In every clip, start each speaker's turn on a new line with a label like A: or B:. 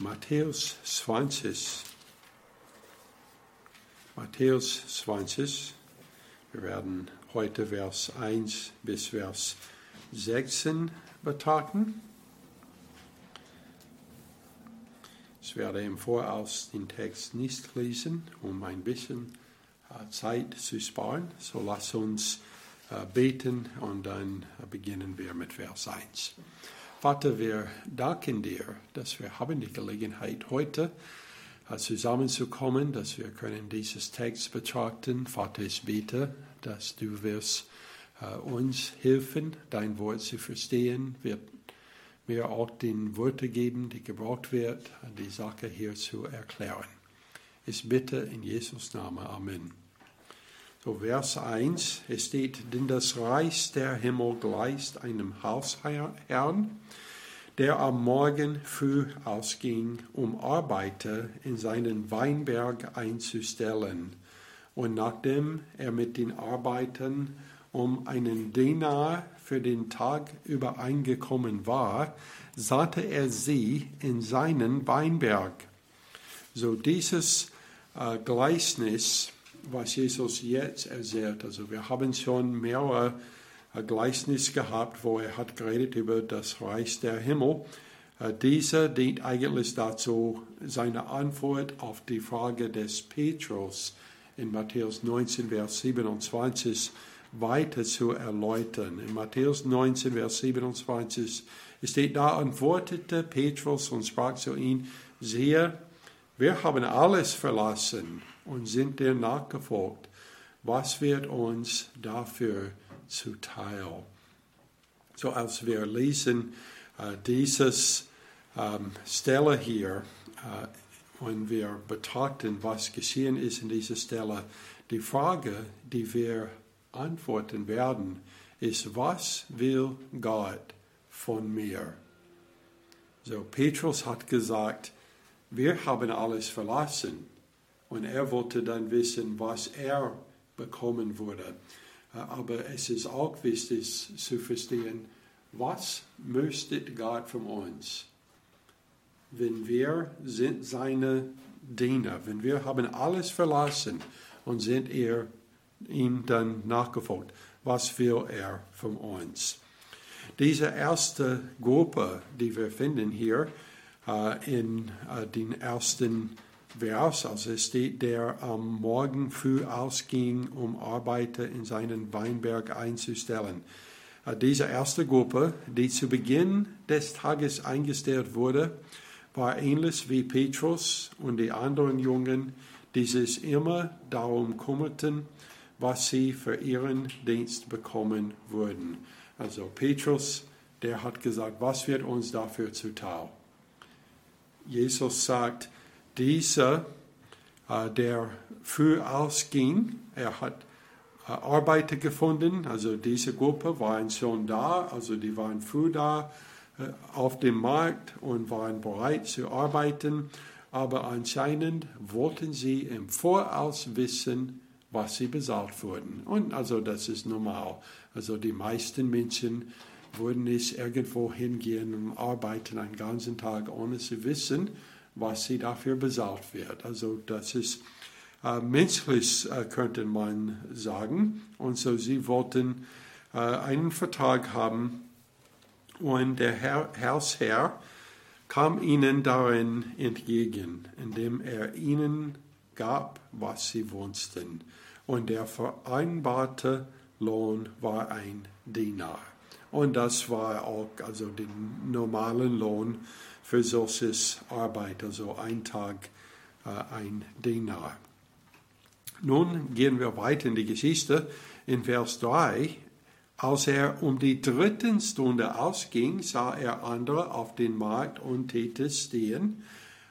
A: Matthäus 20. Matthäus 20. Wir werden heute Vers 1 bis Vers 16 betrachten. Ich werde im Voraus den Text nicht lesen, um ein bisschen äh, Zeit zu sparen. So lass uns äh, beten und dann beginnen wir mit Vers 1. Vater, wir danken dir, dass wir haben die Gelegenheit heute äh, zusammenzukommen, dass wir können dieses Text betrachten. Vater, ich bete, dass du wirst uh, uns helfen, dein Wort zu verstehen, wird mir auch den Worte geben, die gebraucht wird, die Sache hier zu erklären. Ich bitte in Jesus Namen. Amen. So Vers 1, es steht, denn das Reich der Himmel gleicht einem Hausherrn, der am Morgen früh ausging, um Arbeiter in seinen Weinberg einzustellen. Und nachdem er mit den Arbeitern um einen Denar für den Tag übereingekommen war, sandte er sie in seinen Weinberg. So dieses äh, Gleichnis, was Jesus jetzt erzählt, also wir haben schon mehrere Gleichnis gehabt, wo er hat geredet über das Reich der Himmel. Äh, dieser dient eigentlich dazu, seine Antwort auf die Frage des Petrus in Matthäus 19, Vers 27 weiter zu erläutern. In Matthäus 19, Vers 27 steht, da antwortete Petrus und sprach zu ihm, siehe, wir haben alles verlassen und sind dir nachgefolgt. Was wird uns dafür zuteil. So als wir lesen äh, dieses ähm, Stelle hier äh, und wir betrachten, was geschehen ist in dieser Stelle, die Frage, die wir antworten werden, ist, was will Gott von mir? So, Petrus hat gesagt, wir haben alles verlassen. Und er wollte dann wissen, was er bekommen würde. Äh, aber es ist auch wichtig zu verstehen, was möchte Gott von uns? Wenn wir sind seine Diener, wenn wir haben alles verlassen und sind er ihm dann nachgefolgt, was will er von uns? Diese erste Gruppe, die wir finden hier äh, in äh, den ersten Vers, also es steht, der am Morgen früh ausging, um Arbeiter in seinen Weinberg einzustellen. Äh, diese erste Gruppe, die zu Beginn des Tages eingestellt wurde, war ähnlich wie Petrus und die anderen Jungen, die sich immer darum kümmerten, was sie für ihren Dienst bekommen würden. Also Petrus, der hat gesagt, was wird uns dafür zuteil? Jesus sagt, dieser, äh, der früh ausging, er hat äh, Arbeiter gefunden, also diese Gruppe waren schon da, also die waren früh da äh, auf dem Markt und waren bereit zu arbeiten, aber anscheinend wollten sie im Voraus wissen, was sie bezahlt wurden. Und also das ist normal. Also die meisten Menschen würden nicht irgendwo hingehen und arbeiten einen ganzen Tag, ohne zu wissen, was sie dafür bezahlt wird. Also das ist äh, menschlich, äh, könnte man sagen. Und so sie wollten äh, einen Vertrag haben und der Herr, Hausherr kam ihnen darin entgegen, indem er ihnen gab, was sie wünschten. Und der vereinbarte Lohn war ein Dinar. Und das war auch also den normalen Lohn für solches Arbeit, also ein Tag, äh, ein Dinar. Nun gehen wir weiter in die Geschichte. In Vers 3, als er um die dritten Stunde ausging, sah er andere auf den Markt und Täter stehen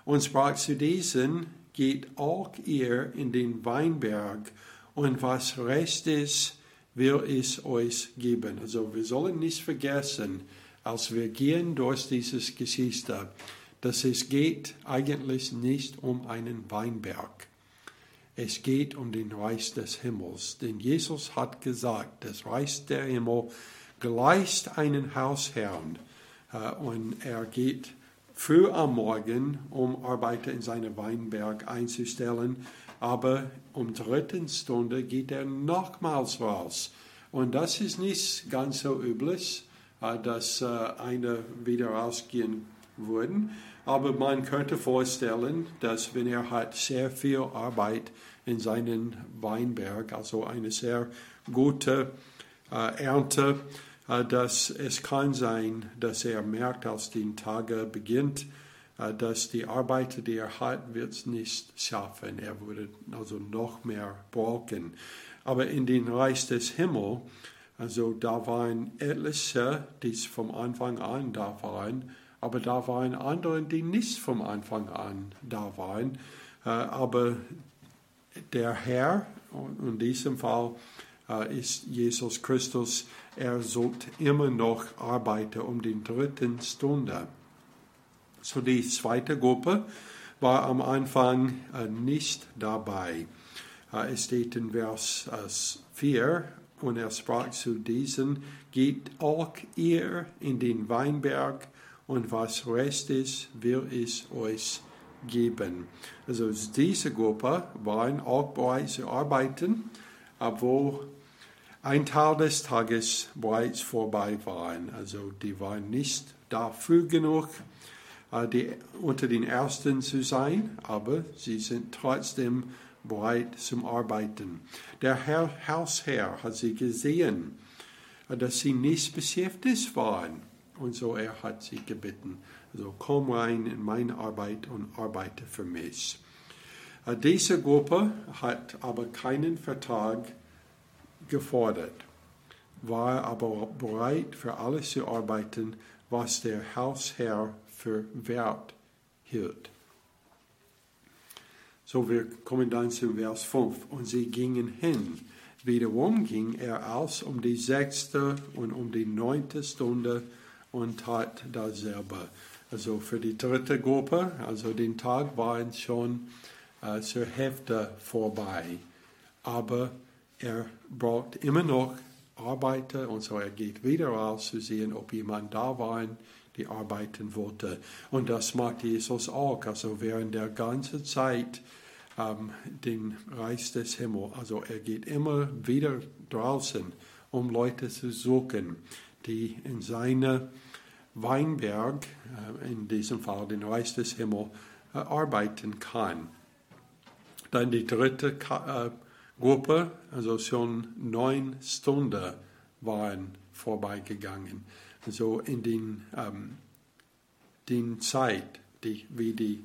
A: und sprach zu diesen, geht auch ihr in den Weinberg und was recht ist, will ich euch geben. Also wir sollen nicht vergessen, als wir gehen durch dieses Geschichte, dass es geht eigentlich nicht um einen Weinberg. Es geht um den Reich des Himmels. Denn Jesus hat gesagt, das Reich der Himmel gleicht einen Hausherrn. Äh, und er geht früh am Morgen, um Arbeiter in seinen Weinberg einzustellen, aber um dritten Stunde geht er nochmals raus. Und das ist nicht ganz so äh, dass äh, einer wieder rausgehen würde. Aber man könnte vorstellen, dass wenn er hat sehr viel Arbeit in seinen Weinberg, also eine sehr gute äh, Ernte, äh, dass es kann sein, dass er merkt, als die Tage beginnt, äh, dass die Arbeiter, die er hat, wird es nicht schaffen. Er würde also noch mehr brauchen. Aber in den Reich des Himmels, also da waren etliche, die vom Anfang an da waren, aber da waren andere, die nicht vom Anfang an da waren. Äh, aber der Herr, in diesem Fall äh, ist Jesus Christus, er sucht immer noch Arbeiter um die dritten Stunde. So die zweite Gruppe war am Anfang äh, nicht dabei. Es steht in Vers 4, und er sprach zu diesen, geht auch ihr in den Weinberg und was Rest ist, will ich euch geben. Also diese Gruppe waren auch bereit zu arbeiten, obwohl ein Teil des Tages bereits vorbei war. Also die waren nicht da früh genug, äh, die, unter den Ersten zu sein, aber sie sind trotzdem bereit zum Arbeiten. Der Herr, Hausherr hat sie gesehen, dass sie nicht beschäftigt waren und so er hat sie gebeten, also komm rein in meine Arbeit und arbeite für mich. Diese Gruppe hat aber keinen Vertrag gefordert, war aber bereit für alles zu arbeiten, was der Hausherr für wert hielt. So, wir kommen dann zu Vers 5. Und sie gingen hin. Wiederum ging er aus um die sechste und um die neunte Stunde und tat dasselbe. Also für die dritte Gruppe, also den Tag waren schon äh, zur Hälfte vorbei. Aber er braucht immer noch Arbeiter und so er geht wieder raus zu sehen, ob jemand da war, die arbeiten wollte. Und das macht Jesus auch. Also während der ganzen Zeit ähm, den Reich des Himmels. Also er geht immer wieder draußen, um Leute zu suchen, die in seine Weinberg, äh, in diesem Fall den Reich des Himmels, äh, arbeiten kann. Dann die dritte äh, Gruppe, also schon neun Stunden waren vorbeigegangen. Also in den, ähm, den Zeit, die, wie die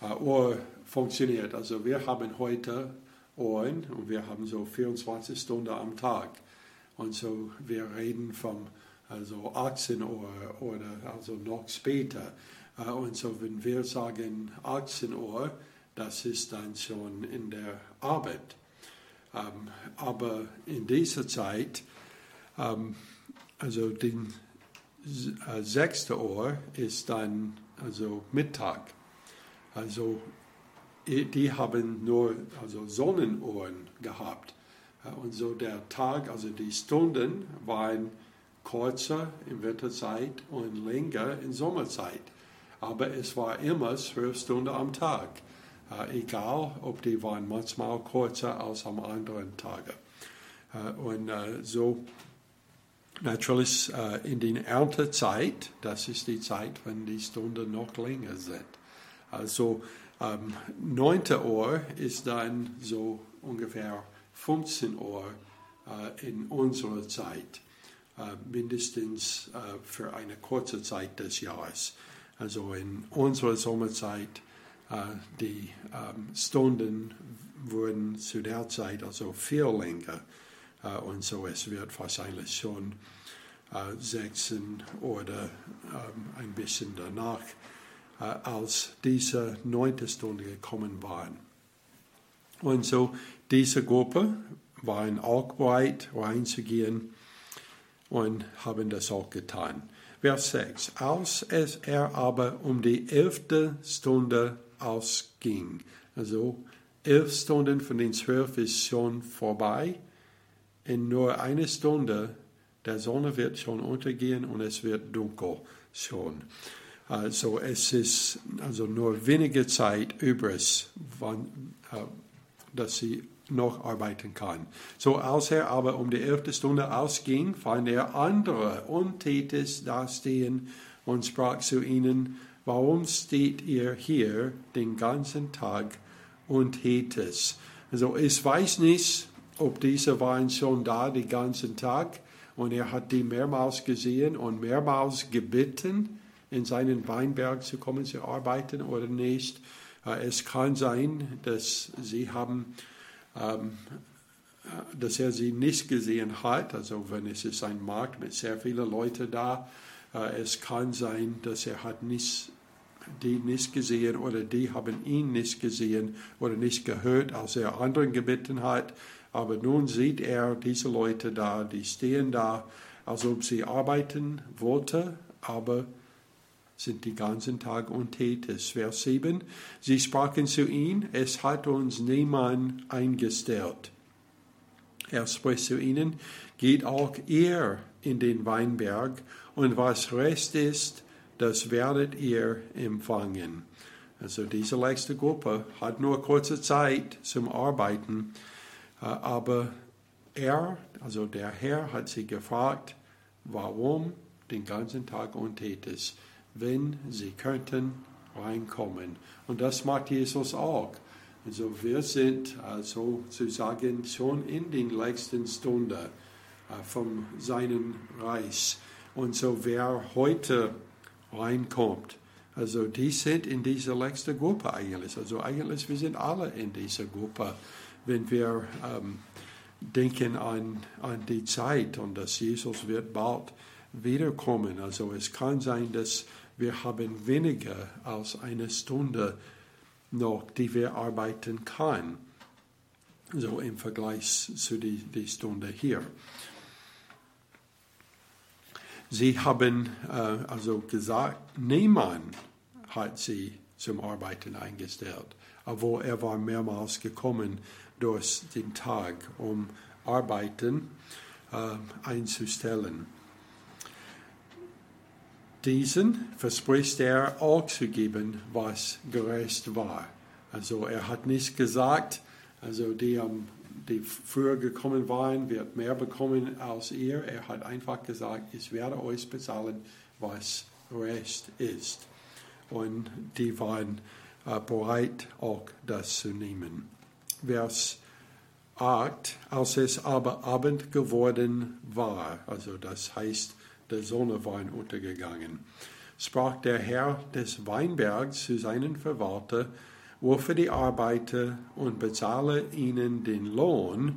A: äh, Uhr funktioniert. Also wir haben heute Uhren und wir haben so 24 Stunden am Tag. Und so wir reden vom also 18 Uhr oder also noch später. Äh, und so, wenn wir sagen 18 Uhr, das ist dann schon in der Arbeit. Ähm, aber in dieser Zeit, ähm, also den 6. Äh, Uhr ist dann also Mittag. Also die haben nur also Sonnenuhren gehabt. Und so der Tag, also die Stunden waren kürzer in Winterzeit und länger in Sommerzeit. Aber es war immer zwölf Stunden am Tag. Egal, ob die waren manchmal kürzer als am anderen Tage. Und äh, so natürlich äh, in der Erntezeit, das ist die Zeit, wenn die Stunden noch länger sind. Also ähm, 9 Uhr ist dann so ungefähr 15 Uhr äh, in unserer Zeit. Äh, mindestens äh, für eine kurze Zeit des Jahres. Also in unserer Sommerzeit, äh, die ähm, Stunden wurden zu der Zeit also viel länger. Und so es wird wahrscheinlich schon 16 oder ähm, ein bisschen danach, als diese neunte Stunde gekommen waren. Und so diese Gruppe waren auch bereit, reinzugehen und haben das auch getan. Vers 6. Als es er aber um die elfte Stunde ausging, also elf Stunden von den zwölf ist schon vorbei, in nur eine Stunde der Sonne wird schon untergehen und es wird dunkel schon. Also es ist also nur wenige Zeit übrig, wann, äh, dass sie noch arbeiten kann. So als er aber um die elfte Stunde ausging, fand er andere Untätes dastehen und sprach zu ihnen, warum steht ihr hier den ganzen Tag und tätes? Also ich weiß nicht, ob diese waren schon da den ganzen Tag und er hat die mehrmals gesehen und mehrmals gebeten, in seinen Weinberg zu kommen, zu arbeiten oder nicht. Äh, es kann sein, dass sie haben, ähm, äh, dass er sie nicht gesehen hat. Also wenn es ist ein Markt mit sehr vielen Leuten da, äh, es kann sein, dass er hat nicht die nicht gesehen oder die haben ihn nicht gesehen oder nicht gehört, als er anderen gebeten hat. Aber nun sieht er diese Leute da, die stehen da, als ob sie arbeiten wollten, aber sind die ganzen Tag untätig. Vers 7. Sie sprachen zu ihm, es hat uns niemand eingestellt. Er spricht zu ihnen, geht auch ihr in den Weinberg und was Rest ist, das werdet ihr empfangen. Also diese letzte Gruppe hat nur kurze Zeit zum Arbeiten, äh, aber er, also der Herr, hat sie gefragt, warum den ganzen Tag untätig, wenn sie könnten reinkommen. Und das macht Jesus auch. Also wir sind also sozusagen schon in den letzten Stunden äh, von seinem Reich. Und so wer heute reinkommt. Also die sind in dieser letzten Gruppe eigentlich. Also eigentlich wir sind alle in dieser Gruppe, wenn wir ähm, denken an, an die Zeit und dass Jesus wird bald wiederkommen. Also es kann sein, dass wir haben weniger als eine Stunde noch, die wir arbeiten können. So im Vergleich zu der die Stunde hier. Sie haben äh, also gesagt, niemand hat sie zum Arbeiten eingestellt, obwohl er war mehrmals gekommen durch den Tag, um Arbeiten äh, einzustellen. Diesen verspricht er auch zu geben, was gerecht war. Also er hat nicht gesagt, also die am die früher gekommen waren, wird mehr bekommen als ihr. Er hat einfach gesagt, ich werde euch bezahlen, was recht ist. Und die waren äh, bereit, auch das zu nehmen. Vers 8, als es aber Abend geworden war, also das heißt, die Sonne war untergegangen, sprach der Herr des Weinbergs zu seinen Verwalter, rufe die Arbeiter und bezahle ihnen den Lohn,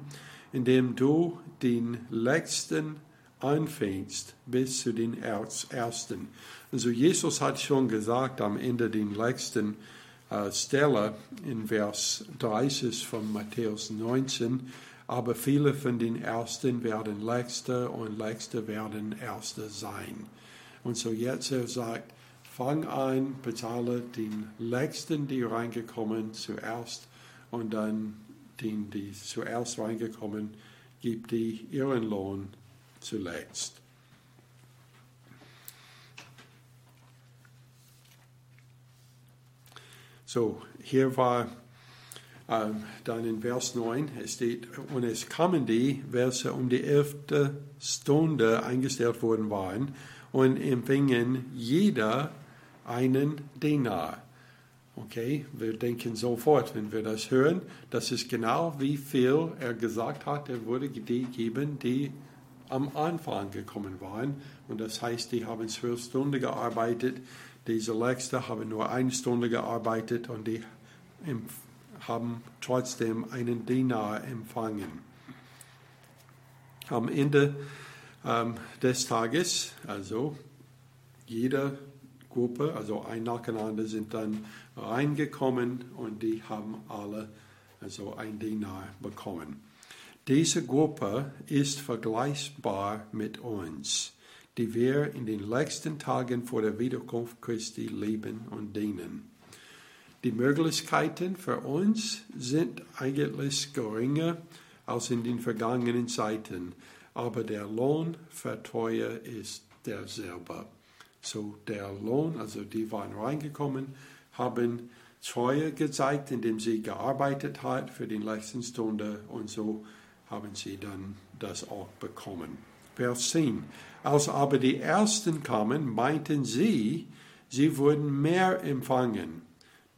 A: indem du den letzten anfängst bis zu den ersten. Also Jesus hat schon gesagt am Ende den letzten äh, Stelle in Vers 30 von Matthäus 19, aber viele von den Ersten werden Letzte und Letzte werden Erste sein. Und so jetzt er sagt, fang an, bezahle den Letzten, die reingekommen, zuerst und dann den, die zuerst reingekommen, gib die ihren Lohn zuletzt. So, hier war dann in Vers 9, es steht, und es kamen die, welche um die elfte Stunde eingestellt worden waren, und empfingen jeder einen Denar. Okay, wir denken sofort, wenn wir das hören, das ist genau wie viel er gesagt hat, er würde die geben, die am Anfang gekommen waren. Und das heißt, die haben zwölf Stunden gearbeitet, diese Letzte haben nur eine Stunde gearbeitet und die haben trotzdem einen Dinar empfangen. Am Ende ähm, des Tages, also jeder Gruppe, also ein nacheinander, sind dann reingekommen und die haben alle also ein Dinar bekommen. Diese Gruppe ist vergleichbar mit uns, die wir in den letzten Tagen vor der Wiederkunft Christi leben und dienen. Die Möglichkeiten für uns sind eigentlich geringer als in den vergangenen Zeiten, aber der Lohn für Treue ist derselbe. So der Lohn, also die waren reingekommen, haben Treue gezeigt, indem sie gearbeitet hat für die letzten Stunde und so haben sie dann das auch bekommen. Vers 10. Als aber die Ersten kamen, meinten sie, sie würden mehr empfangen.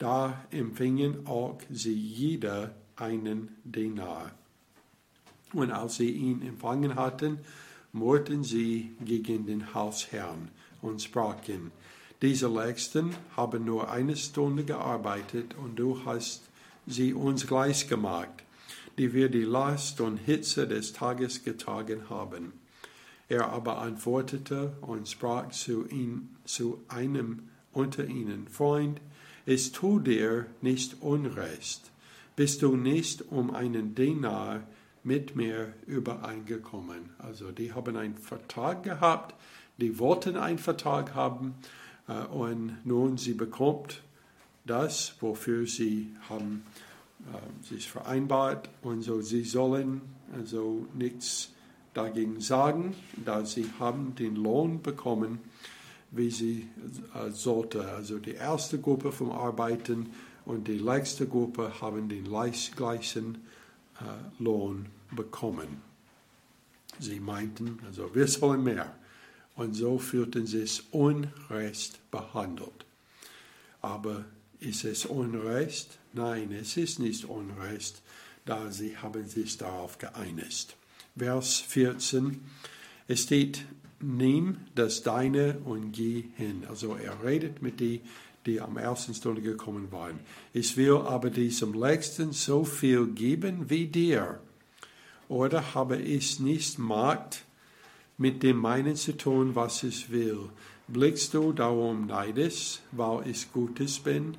A: Da empfingen auch sie jeder einen Denar. Und als sie ihn empfangen hatten, murrten sie gegen den Hausherrn und sprachen, diese Letzten haben nur eine Stunde gearbeitet und du hast sie uns gleich gemacht, die wir die Last und Hitze des Tages getragen haben. Er aber antwortete und sprach zu, ihn, zu einem unter ihnen, Freund, es tut dir nicht Unrecht, bist du nicht um einen Denar mit mir übereingekommen. Also die haben einen Vertrag gehabt, die wollten einen Vertrag haben äh, und nun sie bekommt das, wofür sie haben äh, sich vereinbart und so sie sollen also nichts dagegen sagen, da sie haben den Lohn bekommen, wie sie äh, sollte. Also die erste Gruppe vom Arbeiten und die letzte Gruppe haben den gleichen äh, Lohn bekommen. Sie meinten, also wir sollen mehr. Und so fühlten sie es unrecht behandelt. Aber ist es Unrecht? Nein, es ist nicht Unrecht, da sie haben sich darauf geeinigt. Vers 14, es steht, nimm das Deine und geh hin. Also er redet mit die, die am ersten Stunde gekommen waren. Ich will aber diesem Letzten so viel geben wie dir. Oder habe ich nicht Macht, mit dem meinen zu tun, was ich will? Blickst du darum neidisch, weil ich Gutes bin?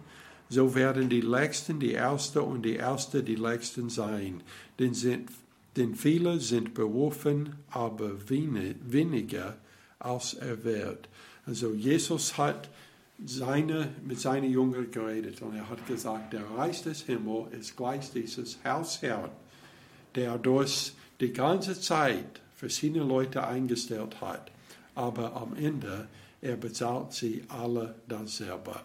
A: So werden die Letzten die Erste und die Erste die Letzten sein. Denn sind denn viele sind berufen, aber weniger als er wird. Also Jesus hat seine, mit seinen Jüngern geredet und er hat gesagt, der Reich des Himmels ist gleich dieses Hausherrn, der durch die ganze Zeit verschiedene Leute eingestellt hat, aber am Ende er bezahlt sie alle dasselbe.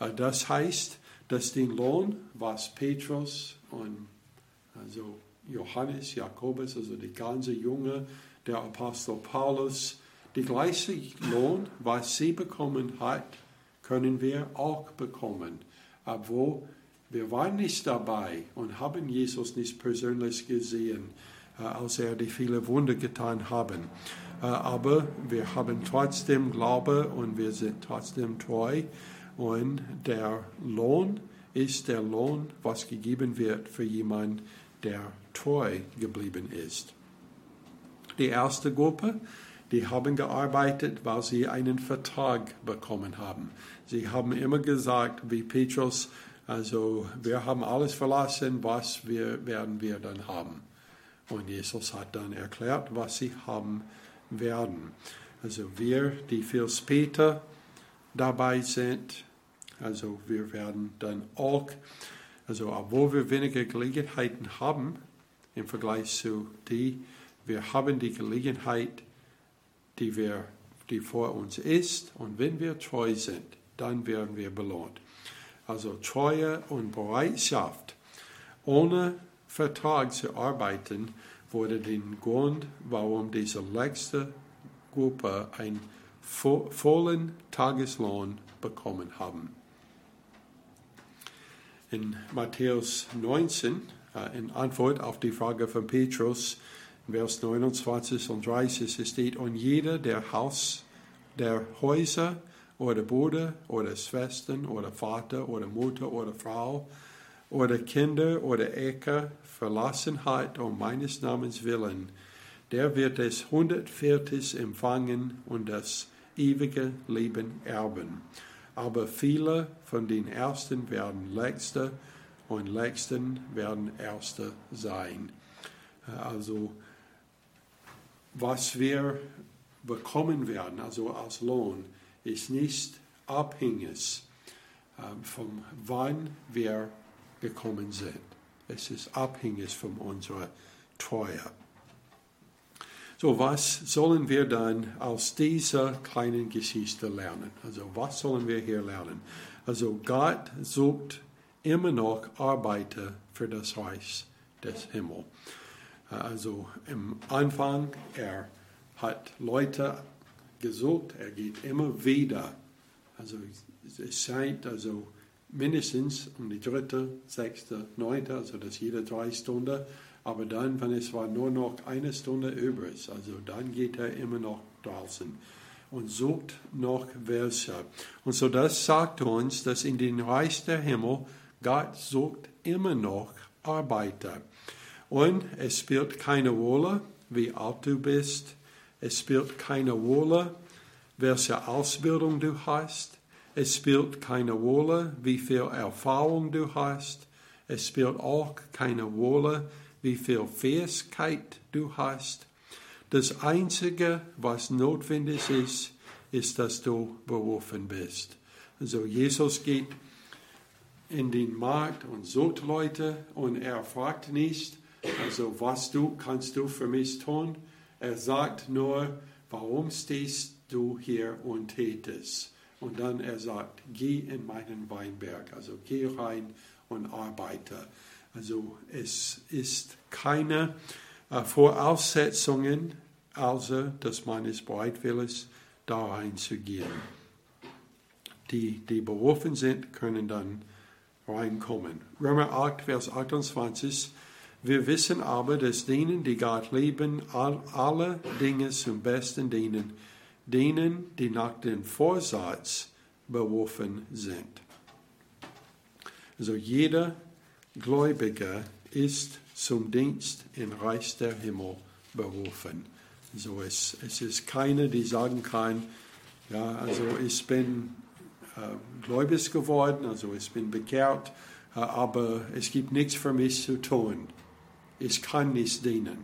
A: Äh, das heißt, dass den Lohn, was Petrus und also Johannes, Jakobus, also die ganze Junge, der Apostel Paulus, die gleiche Lohn, was sie bekommen hat, können wir auch bekommen. Obwohl wir waren nicht dabei und haben Jesus nicht persönlich gesehen, äh, als er die viele Wunder getan haben. Äh, aber wir haben trotzdem Glaube und wir sind trotzdem treu. Und der Lohn ist der Lohn, was gegeben wird für jemanden, der treu geblieben ist. Die erste Gruppe, die haben gearbeitet, weil sie einen Vertrag bekommen haben. Sie haben immer gesagt, wie Petrus, also wir haben alles verlassen, was wir, werden wir dann haben. Und Jesus hat dann erklärt, was sie haben werden. Also wir, die viel später dabei sind, also wir werden dann auch, also obwohl wir weniger Gelegenheiten haben, im Vergleich zu die, wir haben die Gelegenheit, die, wir, die vor uns ist, und wenn wir treu sind, dann werden wir belohnt. Also Treue und Bereitschaft, ohne Vertrag zu arbeiten, wurde der Grund, warum diese letzte Gruppe einen vollen Tageslohn bekommen haben. In Matthäus 19 äh, in Antwort auf die Frage von Petrus, Vers 29 und 30 steht, und jeder, der Haus, der Häuser oder Bruder oder Schwestern oder Vater oder Mutter oder Frau oder Kinder oder Äcker verlassen hat um meines Namens willen, der wird es hundertviertig empfangen und das ewige Leben erben. Aber viele von den Ersten werden Letzte und Letzten werden Erste sein. Also was wir bekommen werden, also als Lohn, ist nicht abhängig ähm, von wann wir gekommen sind. Es ist abhängig von unserer Treue. So, was sollen wir dann aus dieser kleinen Geschichte lernen? Also, was sollen wir hier lernen? Also, Gott sucht immer noch Arbeiter für das Reich des Himmels. Also, im Anfang, er hat Leute gesucht, er geht immer wieder. Also, es scheint also mindestens um die dritte, sechste, neunte, also das jede drei Stunden. Aber dann, wenn es war nur noch eine Stunde übrig, also dann geht er immer noch draußen und sucht noch welche. Und so das sagt uns, dass in den Reich der Himmel Gott sucht immer noch Arbeiter. Und es spielt keine Rolle, wie alt du bist. Es spielt keine Rolle, welche Ausbildung du hast. Es spielt keine Rolle, wie viel Erfahrung du hast. Es spielt auch keine Rolle, wie viel Fähigkeit du hast. Das Einzige, was notwendig ist, ist, dass du berufen bist. Also Jesus geht in den Markt und sucht Leute und er fragt nicht, also was du kannst du für mich tun. Er sagt nur, warum stehst du hier und tätest? Und dann er sagt, geh in meinen Weinberg, also geh rein und arbeite. Also es ist keine äh, Voraussetzungen, also dass man es bereitwillig da reinzugehen. Die, die berufen sind, können dann reinkommen. Römer 8, Vers 28. Wir wissen aber, dass denen, die Gott lieben, alle Dinge zum Besten dienen, denen, die nach dem Vorsatz berufen sind. Also jeder Gläubiger ist zum Dienst im Reich der Himmel berufen. Also es, es ist keiner, die sagen kann, ja, also ich bin gläubig geworden, also ich bin bekehrt, äh, aber es gibt nichts für mich zu tun. Ich kann nicht dienen,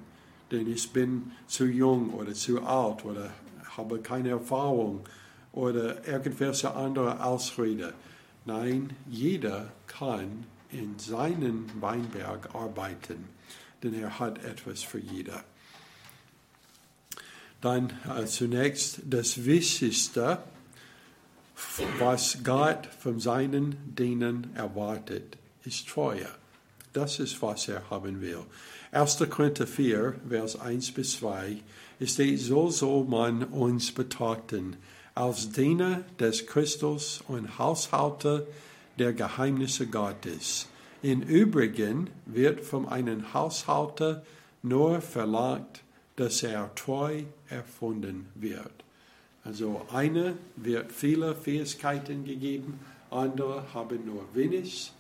A: denn ich bin zu jung oder zu alt oder habe keine Erfahrung oder irgendwelche andere Ausrede. Nein, jeder kann in seinen Weinberg arbeiten, denn er hat etwas für jeder. Dann äh, zunächst das Wichtigste, was Gott von seinen Dienern erwartet, ist Treue. Das ist, was er haben will. 1. Korinther 4, Vers 1 bis 2, es steht, so soll man uns betrachten, als Diener des Christus und Haushalter der Geheimnisse Gottes. Im Übrigen wird von einem Haushalter nur verlangt, dass er treu erfunden wird. Also einer wird viele Fähigkeiten gegeben, andere haben nur wenig.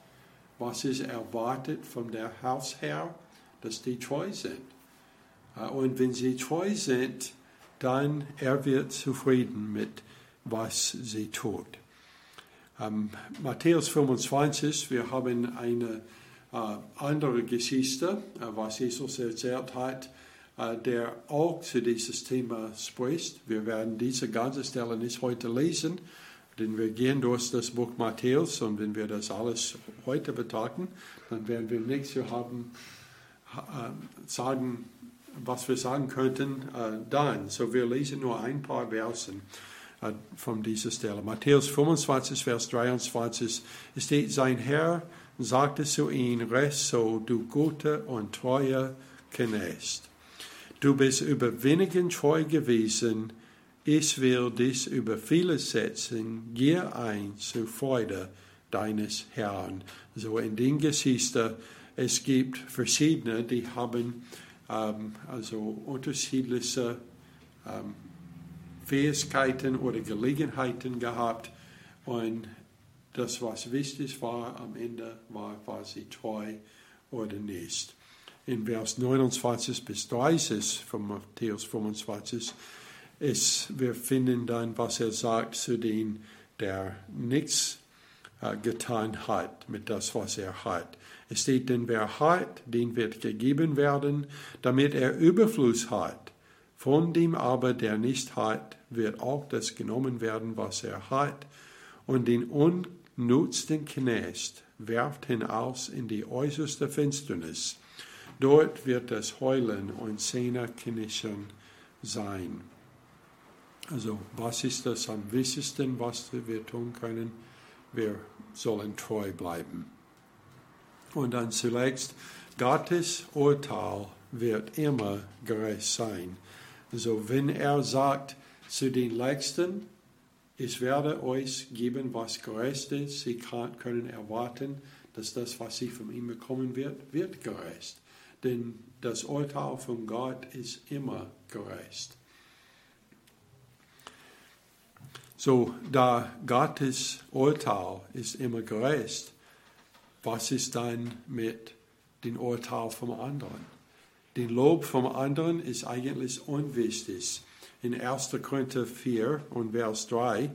A: Was ist erwartet von der Hausherr? Dass die treu sind. Äh, und wenn sie treu sind, dann er wird zufrieden mit was sie tut. Ähm, Matthäus 25, wir haben eine äh, andere Geschichte, äh, was Jesus erzählt hat, der auch zu dieses Thema spricht. Wir werden diese ganze Stelle nicht heute lesen, denn wir gehen durch das Buch Matthäus und wenn wir das alles heute betrachten, dann werden wir nichts haben, äh, sagen, was wir sagen könnten, äh, dann. So wir lesen nur ein paar Versen äh, von dieser Stelle. Matthäus 25, Vers 23 steht, sein Herr sagte zu ihm, Rest so, du gute und treue Knecht. Du bist über wenigen treu gewesen, ich will dich über viele setzen, geh ein zur Freude deines Herrn. So in den Geschichten, es gibt verschiedene, die haben ähm, also unterschiedliche ähm, Fähigkeiten oder Gelegenheiten gehabt und das, was wichtig war am Ende, war, sie treu oder nicht. In Vers 29 bis 30 von Matthäus 25 ist, wir finden dann, was er sagt zu denen, der nichts äh, getan hat mit das, was er hat. Es steht, denn wer hat, den wird gegeben werden, damit er Überfluss hat. Von dem aber, der nicht hat, wird auch das genommen werden, was er hat. Und den unnutzten Knecht werft hinaus in die äußerste Finsternis. Dort wird das Heulen und Zähneknirschen sein. Also was ist das am wichtigsten, was wir tun können? Wir sollen treu bleiben. Und dann zuletzt, Gottes Urteil wird immer gerecht sein. Also wenn er sagt zu den Letzten, ich werde euch geben, was gerecht ist, sie können erwarten, dass das, was sie von ihm bekommen wird, wird gerecht. Denn das Urteil von Gott ist immer gerecht. So, da Gottes Urteil ist immer gerecht, was ist dann mit dem Urteil vom anderen? Den Lob vom anderen ist eigentlich unwichtig. In 1. Korinther 4 und Vers 3,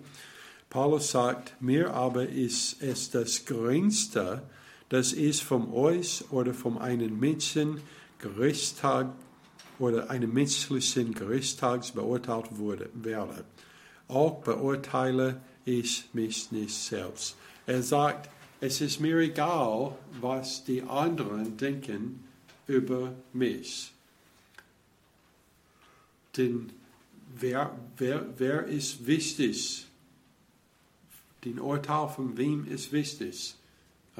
A: Paulus sagt, mir aber ist es das Geringste, dass ich von euch oder von einem Menschen Gerichtstag oder einem menschlichen Gerichtstags beurteilt wurde, werde auch beurteile ich mich nicht selbst. Er sagt, es ist mir egal, was die anderen denken über mich. Denn wer, wer, wer ist wichtig? Den Urteil von wem ist wichtig?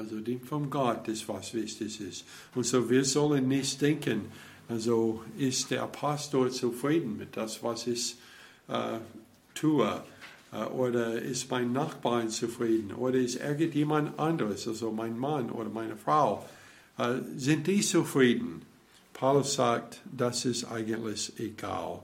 A: Also den von Gott ist, was wichtig ist. Und so wir sollen nicht denken, also ist der Pastor zufrieden mit das, was ich äh, tue? Äh, oder ist mein Nachbarn zufrieden? Oder ist irgendjemand anderes, also mein Mann oder meine Frau, äh, sind die zufrieden? Paulus sagt, das ist eigentlich egal.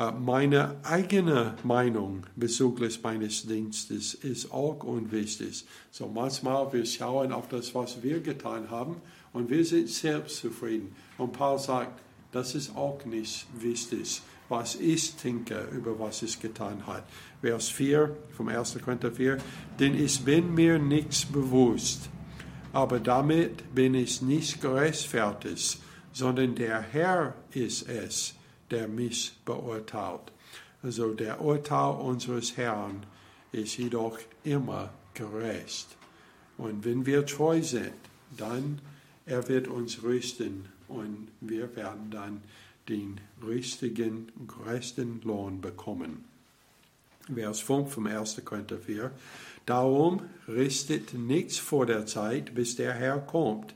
A: Äh, meine eigene Meinung bezüglich meines Dienstes ist auch unwichtig. So manchmal wir schauen auf das, was wir getan haben und wir sind selbst zufrieden. Und Paul sagt, das ist auch nicht wichtig was ich denke über was ich getan habe. Vers 4 vom 1. Korinther 4. Denn ich bin mir nichts bewusst, aber damit bin ich nicht gerechtfertigt, sondern der Herr ist es, der mich beurteilt. Also der Urteil unseres Herrn ist jedoch immer gerecht. Und wenn wir treu sind, dann er wird uns rüsten und wir werden dann den richtigen, gerechten Lohn bekommen. Vers 5 vom 1. Korinther 4. Darum richtet nichts vor der Zeit, bis der Herr kommt,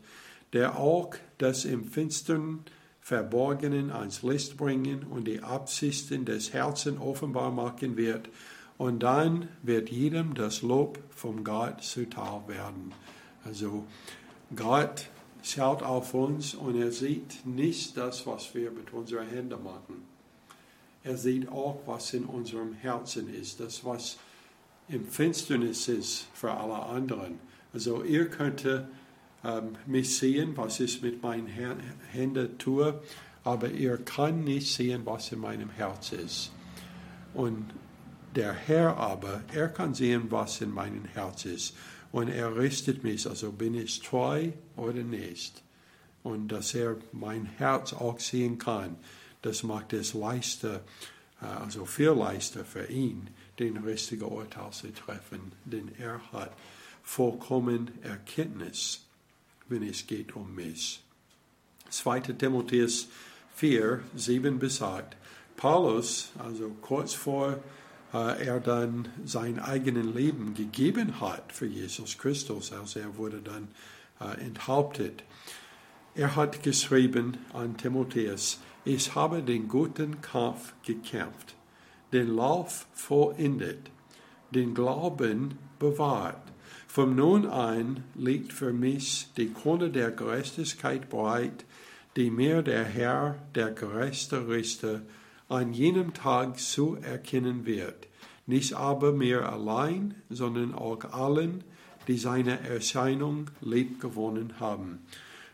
A: der auch das im Finstern Verborgenen ans Licht bringen und die Absichten des Herzens offenbar machen wird. Und dann wird jedem das Lob vom Gott zuteil werden. Also Gott schaut auf uns und er sieht nicht das, was wir mit unseren Händen machen. Er sieht auch, was in unserem Herzen ist, das, was im Finsternis ist für alle anderen. Also ihr könnt ähm, mich sehen, was ich mit meinen Händen tue, aber ihr könnt nicht sehen, was in meinem Herz ist. Und der Herr aber, er kann sehen, was in meinem Herz ist und er richtet mich, also bin ich treu oder nicht. Und dass er mein Herz auch sehen kann, das macht es leichter, äh, also viel leichter für ihn, den richtigen Urteil zu treffen, denn er hat vollkommen Erkenntnis, wenn es geht um mich. 2. Timotheus 4, 7 besagt, Paulus, also kurz vor äh, er dann sein eigenes Leben gegeben hat für Jesus Christus, als er wurde dann äh, enthauptet. Er hat geschrieben an Timotheus, ich habe den guten Kampf gekämpft, den Lauf vollendet, den Glauben bewahrt. Von nun an liegt für mich die Krone der Gerechtigkeit bereit, die mir der Herr, der gerechte Richter, an jenem Tag zu erkennen wird. Nicht aber mir allein, sondern auch allen, die seine Erscheinung lieb gewonnen haben.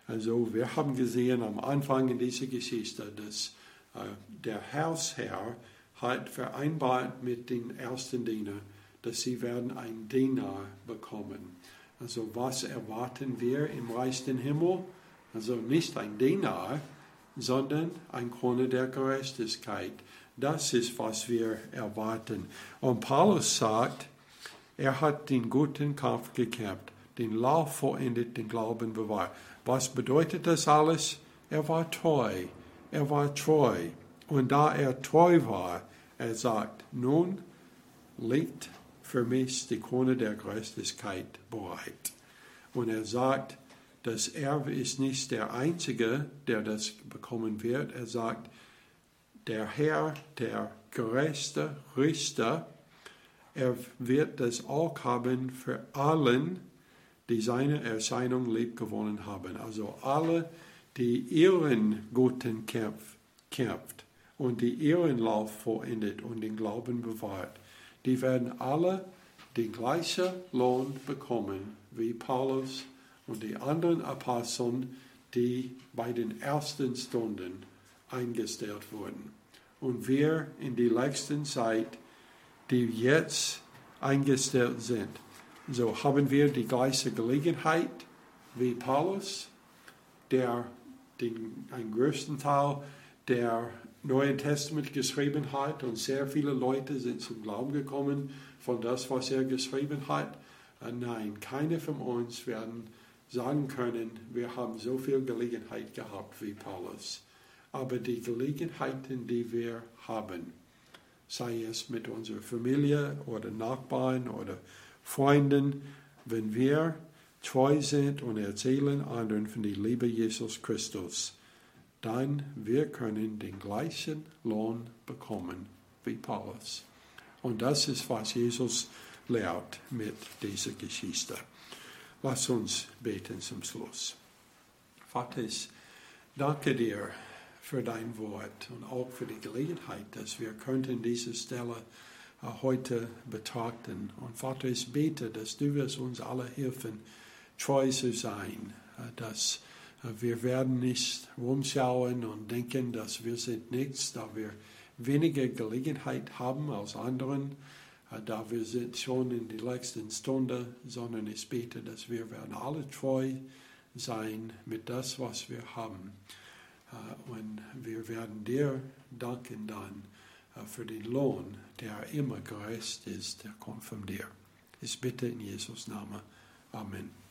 A: Also wir haben gesehen am Anfang in dieser Geschichte, dass äh, der Hausherr hat vereinbart mit den ersten Dienern, dass sie werden ein Diener bekommen. Also was erwarten wir im Reich den Himmel? Also nicht ein Diener, sondern ein Krone der Gerechtigkeit. Das ist, was wir erwarten. Und Paulus sagt, er hat den guten Kampf gekämpft, den Lauf vollendet, den Glauben bewahrt. Was bedeutet das alles? Er war treu. Er war treu. Und da er treu war, er sagt, nun liegt für mich die Krone der Gerechtigkeit bereit. Und er sagt, das Erbe ist nicht der Einzige, der das bekommen wird. Er sagt, der Herr, der gerechte Richter, er wird das auch haben für allen, die seine Erscheinung lieb gewonnen haben. Also alle, die ihren guten Kampf kämpft und die ihren Lauf vollendet und den Glauben bewahrt, die werden alle den gleichen Lohn bekommen wie Paulus und die anderen Aposteln, die bei den ersten Stunden eingestellt wurden. Und wir in die letzten Zeit, die jetzt eingestellt sind, so haben wir die gleiche Gelegenheit wie Paulus, der den einen größten Teil der Neuen Testament geschrieben hat und sehr viele Leute sind zum Glauben gekommen von das, was er geschrieben hat. Äh, nein, keine von uns werden sagen können, wir haben so viel Gelegenheit gehabt wie Paulus. Aber die Gelegenheiten, die wir haben, sei es mit unserer Familie oder Nachbarn oder Freunden, wenn wir treu sind und erzählen anderen von der Liebe Jesus Christus, dann wir können den gleichen Lohn bekommen wie Paulus. Und das ist, was Jesus lehrt mit dieser Geschichte. Lass uns beten zum Schluss. Vater, ich danke dir für dein Wort und auch für die Gelegenheit, dass wir könnten diese Stelle äh, heute betrachten. Und Vater, ich bete, dass du wirst uns alle helfen, treu zu sein, äh, dass wir werden nicht rumschauen und denken, dass wir sind nichts, da wir weniger Gelegenheit haben als anderen, da wir sind schon in der letzten Stunde, sondern ich bete, dass wir werden alle treu sein mit das, was wir haben. Und wir werden dir danken dann für den Lohn, der immer gerecht ist, der kommt von dir. Ich bitte in Jesus Namen. Amen.